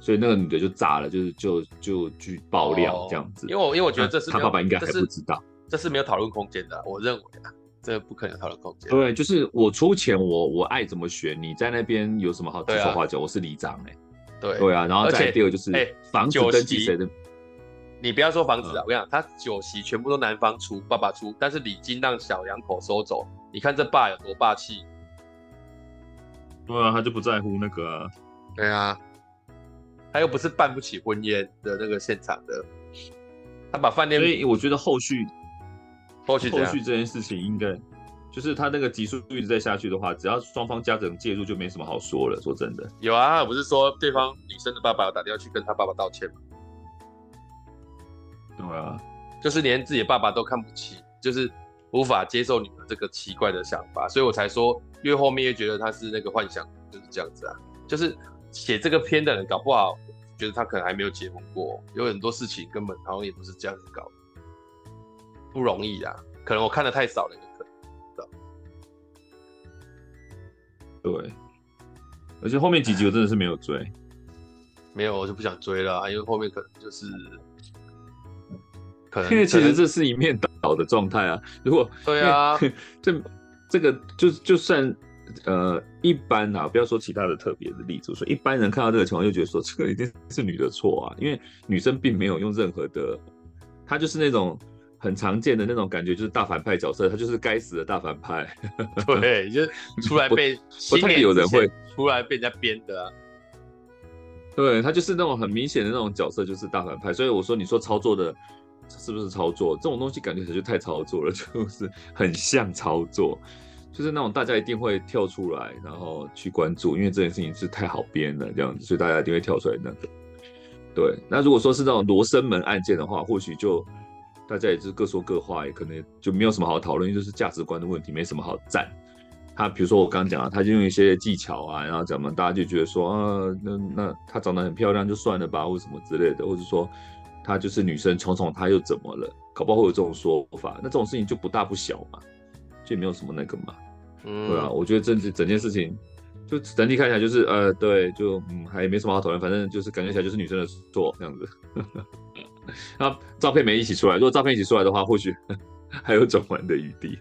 所以那个女的就炸了，就是就就去爆料这样子。哦、因为我因为我觉得这是他爸爸应该还不知道，这是，没有讨论空间的，我认为啊。这不可能讨论空间。对，就是我出钱，我我爱怎么选，你在那边有什么好指手画脚？我是里长哎。对对啊，然后再第二就是，哎，房子登记谁的？你不要说房子啊，我跟你讲，他酒席全部都男方出，爸爸出，但是礼金让小两口收走。你看这爸有多霸气？对啊，他就不在乎那个。对啊，他又不是办不起婚宴的那个现场的，他把饭店，所以我觉得后续后续后续这件事情应该就是他那个级数一直在下去的话，只要双方家长介入，就没什么好说了。说真的，有啊，不是说对方女生的爸爸打电话去跟他爸爸道歉吗？对啊，就是连自己的爸爸都看不起，就是无法接受你们这个奇怪的想法，所以我才说越后面越觉得他是那个幻想，就是这样子啊。就是写这个片的人搞不好觉得他可能还没有结婚过，有很多事情根本好像也不是这样子搞，不容易啊。可能我看的太少了，有可能。对，而且后面几集我真的是没有追，没有我就不想追了，因为后面可能就是。可能因为其实这是一面倒的状态啊，如果对啊，这这个就就算呃一般啊，不要说其他的特别的例子，说一般人看到这个情况就觉得说这个一定是女的错啊，因为女生并没有用任何的，她就是那种很常见的那种感觉，就是大反派角色，她就是该死的大反派，对，就是出来被 不太有人会出来被人家编的啊，对，她就是那种很明显的那种角色，就是大反派，所以我说你说操作的。是不是操作这种东西感觉就太操作了，就是很像操作，就是那种大家一定会跳出来，然后去关注，因为这件事情是太好编了这样子，所以大家一定会跳出来那个。对，那如果说是那种罗生门案件的话，或许就大家也是各说各话，也可能就没有什么好讨论，就是价值观的问题，没什么好赞。他比如说我刚刚讲了，他就用一些技巧啊，然后怎么大家就觉得说啊，那那他长得很漂亮就算了吧，或什么之类的，或者说。她就是女生宠宠她又怎么了？搞不好会有这种说法，那这种事情就不大不小嘛，就没有什么那个嘛，嗯，对啊，我觉得整整件事情就整体看起来就是呃，对，就嗯还没什么好讨论，反正就是感觉起来就是女生的错这样子。那照片没一起出来，如果照片一起出来的话，或许还有转弯的余地。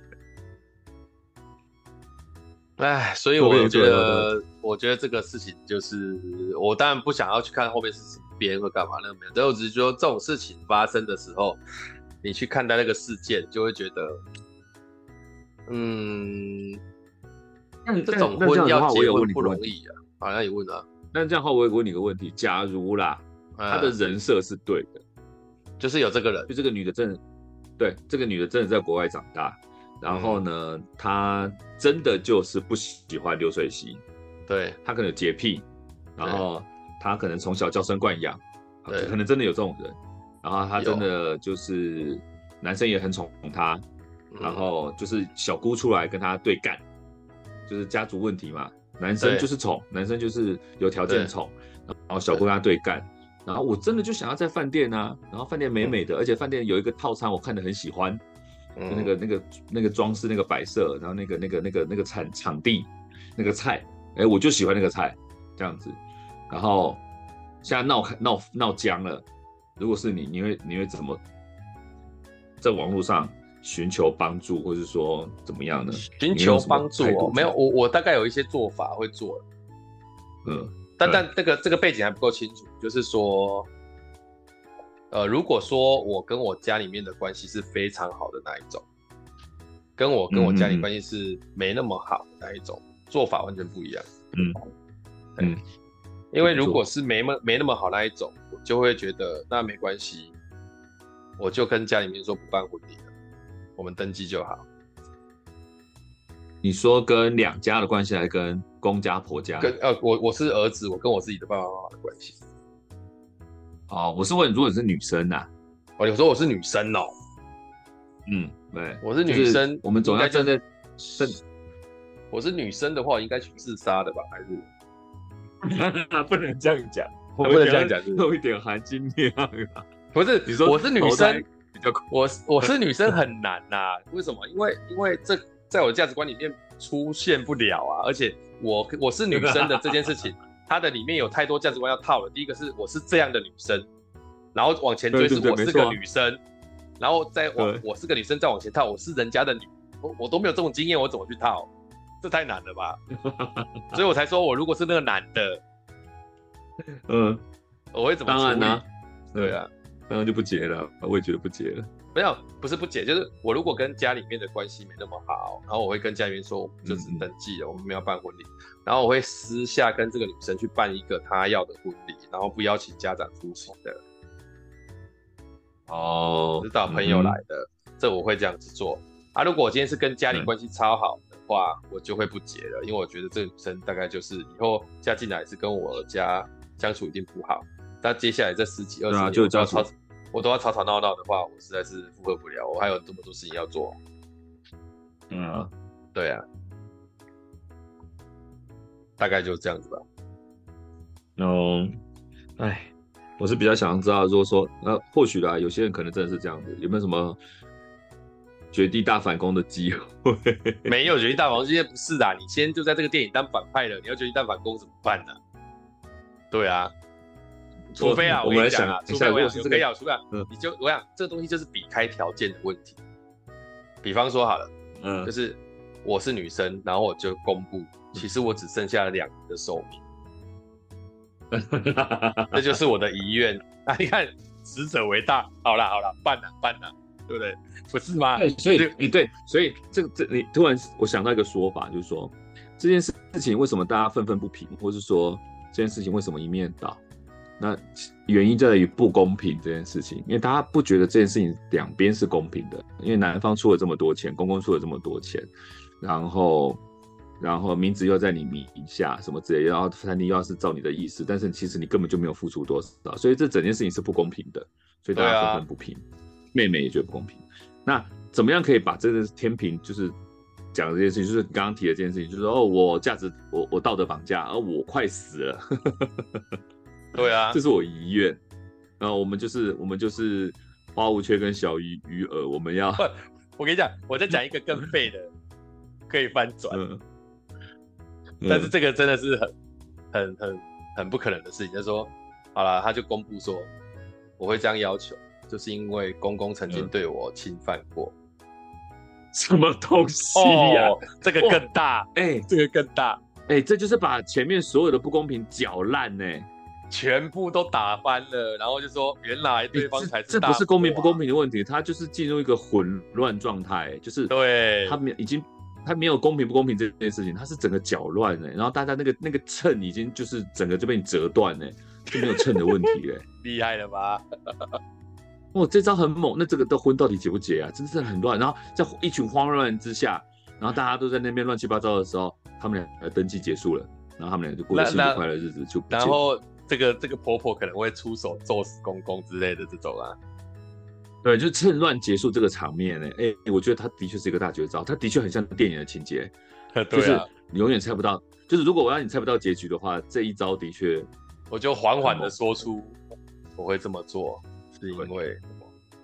哎，所以我觉得，我觉得这个事情就是，我当然不想要去看后面是什么编或干嘛那个没有，但我只是说这种事情发生的时候，你去看待那个事件，就会觉得，嗯，这种婚要结婚不容易啊。好像也问啊，那这样的话，我也问你个问题：假如啦，他的人设是对的，就是有这个人，就这个女的真的，对，这个女的真的在国外长大。然后呢，她真的就是不喜欢流水席，对，她可能有洁癖，然后他可能从小娇生惯养，对，可能真的有这种人。然后他真的就是男生也很宠他，然后就是小姑出来跟他对干，就是家族问题嘛。男生就是宠，男生就是有条件宠，然后小姑跟他对干。然后我真的就想要在饭店啊，然后饭店美美的，而且饭店有一个套餐，我看的很喜欢。就那个那个那个装饰那个摆设，然后那个那个那个那个场场地那个菜，哎，我就喜欢那个菜这样子。然后现在闹闹闹僵了，如果是你，你会你会怎么在网络上寻求帮助，或者说怎么样呢？寻求帮助哦，没有，我我大概有一些做法会做。嗯，但但这个这个背景还不够清楚，就是说。呃，如果说我跟我家里面的关系是非常好的那一种，跟我跟我家里关系是没那么好的那一种，嗯、做法完全不一样。嗯嗯，因为如果是没没那么好那一种，我就会觉得那没关系，我就跟家里面说不办婚礼了，我们登记就好。你说跟两家的关系，还是跟公家婆家？跟呃，我我是儿子，我跟我自己的爸爸妈妈的关系。哦，我是问，如果你是女生呐、啊？哦，有时候我是女生哦。嗯，对，我是女生，我们总要站在是。我是女生的话，应该去自杀的吧？还是？不能这样讲，我不能这样讲，露一点含金量啊。不是，你说我是女生比较，我我是女生很难呐、啊。为什么？因为因为这在我的价值观里面出现不了啊。而且我我是女生的这件事情。它的里面有太多价值观要套了。第一个是我是这样的女生，然后往前追是我是个女生，然后再往我是个女生再往前套我是人家的女，我我都没有这种经验，我怎么去套？这太难了吧？所以我才说我如果是那个男的，嗯，我会怎么？当然呢，对啊，当然就不结了，我也觉得不结了。没有，不是不解，就是我如果跟家里面的关系没那么好，然后我会跟家里面说，我们就是登记了，嗯、我们没有办婚礼，然后我会私下跟这个女生去办一个她要的婚礼，然后不邀请家长出席的。哦，是找朋友来的，嗯、这我会这样子做。啊，如果我今天是跟家里关系超好的话，嗯、我就会不结了，因为我觉得这个女生大概就是以后嫁进来是跟我家相处一定不好。那接下来这十几二十年，就要吵，我都要吵吵闹闹的话，我实在是负荷不了。我还有这么多事情要做。嗯，对啊，大概就是这样子吧。哦，哎，我是比较想知道，如果说那或许啦，有些人可能真的是这样子，有没有什么？绝地大反攻的机会 没有绝地大反攻，现在不是的。你先就在这个电影当反派了，你要绝地大反攻怎么办呢？对啊，除非啊，我跟你讲啊，除非我要，除非要，除非你就我想这个东西就是比开条件的问题。比方说好了，嗯，就是我是女生，然后我就公布，其实我只剩下两年的寿命，这就是我的遗愿。那你看，死者为大，好了好了，办了办了。对不对？不是吗？对，所以你对，所以这个这你突然我想到一个说法，就是说这件事事情为什么大家愤愤不平，或是说这件事情为什么一面倒？那原因在于不公平这件事情，因为大家不觉得这件事情两边是公平的，因为男方出了这么多钱，公公出了这么多钱，然后然后名字又在你名下什么之类，然后餐厅又要是照你的意思，但是其实你根本就没有付出多少，所以这整件事情是不公平的，所以大家愤愤不平。妹妹也觉得不公平，那怎么样可以把这个天平，就是讲的这件事情，就是刚刚提的这件事情，就是说哦，我价值，我我道德绑架，而我快死了，对啊，这是我遗愿，然后我们就是我们就是花无缺跟小鱼鱼儿，我们要，我跟你讲，我再讲一个更废的，可以翻转，嗯。嗯、但是这个真的是很很很很不可能的事情，就是说，好了，他就公布说，我会这样要求。就是因为公公曾经对我侵犯过，什么东西呀？这个更大，哎，这个更大，哎，这就是把前面所有的不公平搅烂呢，全部都打翻了，然后就说原来对方才是，这不是公平不公平的问题，他就是进入一个混乱状态，就是对，他没已经他没有公平不公平这件事情，他是整个搅乱呢，然后大家那个那个秤已经就是整个就被你折断呢，就没有秤的问题嘞，厉害了吧？哦，这招很猛，那这个的婚到底结不结啊？真的很乱。然后在一群慌乱之下，然后大家都在那边乱七八糟的时候，他们俩登记结束了，然后他们俩就过着幸福快乐日子就。然后这个这个婆婆可能会出手揍死公公之类的这种啊。对，就趁乱结束这个场面呢。哎，我觉得他的确是一个大绝招，他的确很像电影的情节，就是你永远猜不到。就是如果我让你猜不到结局的话，这一招的确，我就缓缓的说出我会这么做。是因为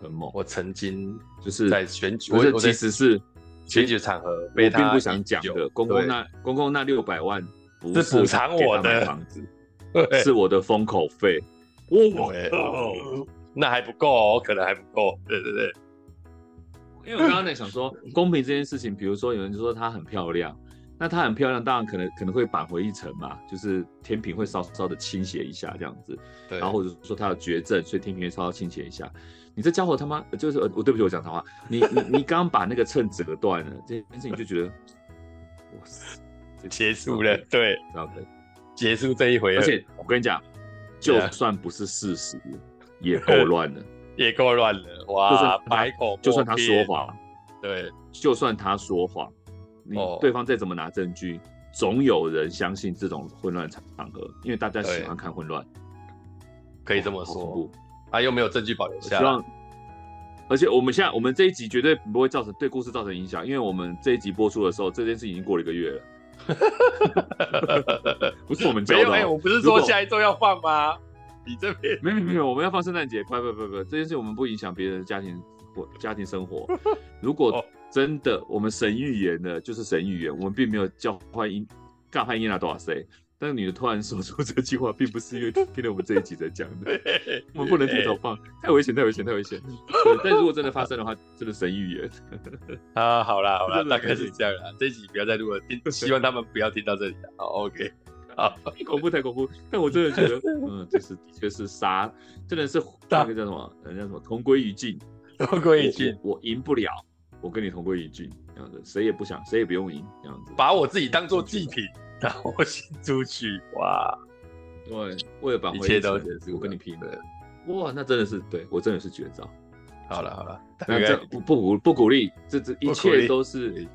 很猛，我曾经就是在选举，不是，其实是选举场合，我并不想讲的。公公那公公那六百万不是补偿我的房子，是我的封口费。哦，那还不够哦，可能还不够。对对对，因为我刚刚在想说，公平这件事情，比如说有人就说她很漂亮。那她很漂亮，当然可能可能会扳回一城嘛，就是天平会稍稍的倾斜一下这样子，对，然后或者说她有绝症，所以天平会稍稍倾斜一下。你这家伙他妈就是我对不起我讲脏话，你你你刚刚把那个秤折断了，这件事情就觉得哇塞，结束了，对，，OK，结束这一回，而且我跟你讲，就算不是事实，也够乱了，也够乱了，哇，百口就算他说谎，对，就算他说谎。你对方再怎么拿证据，oh. 总有人相信这种混乱场合，因为大家喜欢看混乱，可以这么说。啊，又没有证据保留下。希望，而且我们现在我们这一集绝对不会造成对故事造成影响，因为我们这一集播出的时候，这件事已经过了一个月了。不是我们没有哎，我不是说下一周要放吗？你这边没有没有，我们要放圣诞节，不不不不，这件事我们不影响别人的家庭或家庭生活。如果、oh. 真的，我们神预言的就是神预言，我们并没有叫唤音，干翻音拿多少岁。但是女的突然说出这句话，并不是因为听了我们这一集在讲的，我们不能提早放，太危险，太危险，太危险。但如果真的发生的话，真的神预言。啊，好啦，好啦，大概是这样啦。这一集不要再录了，听，希望他们不要听到这里。好，OK，好，恐怖太恐怖。但我真的觉得，嗯，就是的确是杀，真的是那个叫什么？人家什么同归于尽。同归于尽，我赢不了，我跟你同归于尽，这样子，谁也不想，谁也不用赢，这样子，把我自己当做祭品，然后我先出去，哇，对，为了把一切都是我跟你拼了，哇，那真的是对我真的是绝招。好了好了，那这不不鼓不鼓励，这这一切都是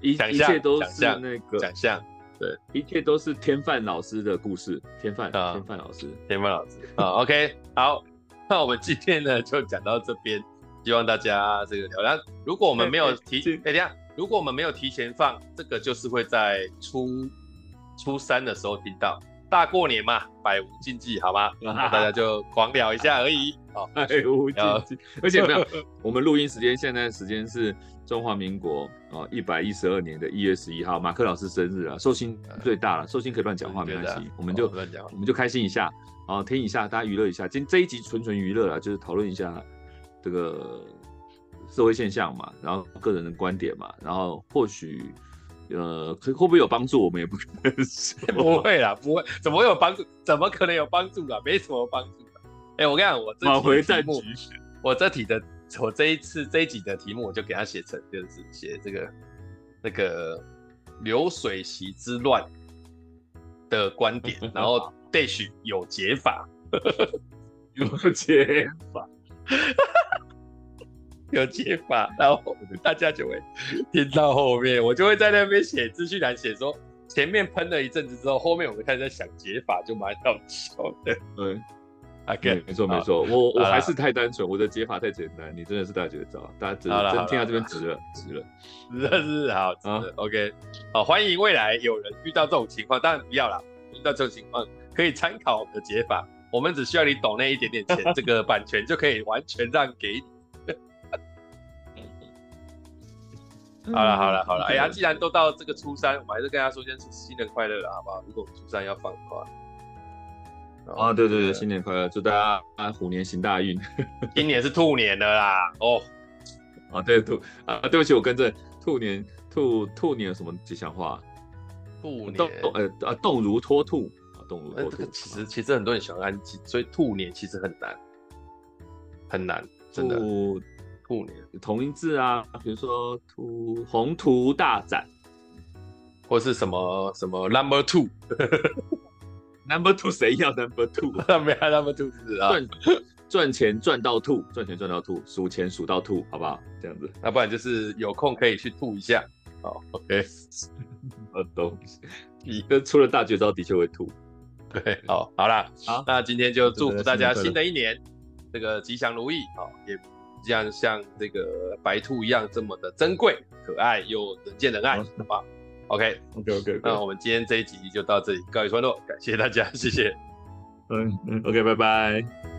一一切都是那个想象。对，一切都是天范老师的故事。天范，啊、天范老师，天范老师啊。OK，好，那我们今天呢就讲到这边，希望大家这个聊。那如果我们没有提，哎、欸，等下，如果我们没有提前放，这个就是会在初初三的时候听到。大过年嘛，百无禁忌，好吗？那大家就狂聊一下而已。好，百无禁忌，而且没有，我们录音时间现在时间是中华民国哦一百一十二年的一月十一号，马克老师生日啊，寿星最大了，寿星可以乱讲话没关系，我们就我们就开心一下，然后听一下，大家娱乐一下。今这一集纯纯娱乐啊，就是讨论一下这个社会现象嘛，然后个人的观点嘛，然后或许。呃，可会不会有帮助？我们也不可 能不会啦，不会，怎么会有帮助？怎么可能有帮助啊？没什么帮助的。哎、欸，我跟你讲，我这题目，我这题的，我这一次这一集的题目，我就给他写成，就是写这个那个流水席之乱的观点，然后 dash 有解法，有解法。有解法，然后大家就会听到后面，我就会在那边写资讯栏写说，前面喷了一阵子之后，后面我们开始在想解法，就蛮搞笑的。对，OK，没错没错，我我还是太单纯，我的解法太简单，你真的是大绝招，大家真真听到这边值了，值了，值了。是好，值了 OK，好，欢迎未来有人遇到这种情况，当然不要啦，遇到这种情况可以参考我们的解法，我们只需要你懂那一点点钱，这个版权就可以完全让给你。好了好了好了，哎呀，既然都到这个初三，我们还是跟大家说声新年快乐了，好不好？如果初三要放的话，啊，对对对，新年快乐，祝大家啊虎年行大运。今年是兔年的啦，哦，啊对兔啊，对不起，我跟着兔年兔兔年有什么吉祥话？兔年动呃啊动如脱兔啊动如脱兔。这个其实其实很多人喜欢安静，所以兔年其实很难很难，真的。兔年同音字啊，比如说图宏图大展，或是什么什么 number two，number two 谁要 number two？没有 number two 是啊，赚赚钱赚到吐，赚钱赚到吐，数钱数到吐，好不好？这样子，那不然就是有空可以去吐一下。好，OK，呃，东西，你跟出了大绝招的确会吐。对，好，好啦，好，那今天就祝福大家新的一年这个吉祥如意，好也。这样像这个白兔一样这么的珍贵、可爱又人见人爱，好不好？OK OK OK，那我们今天这一集就到这里告一段落，感谢大家，谢谢。嗯嗯，OK，拜拜。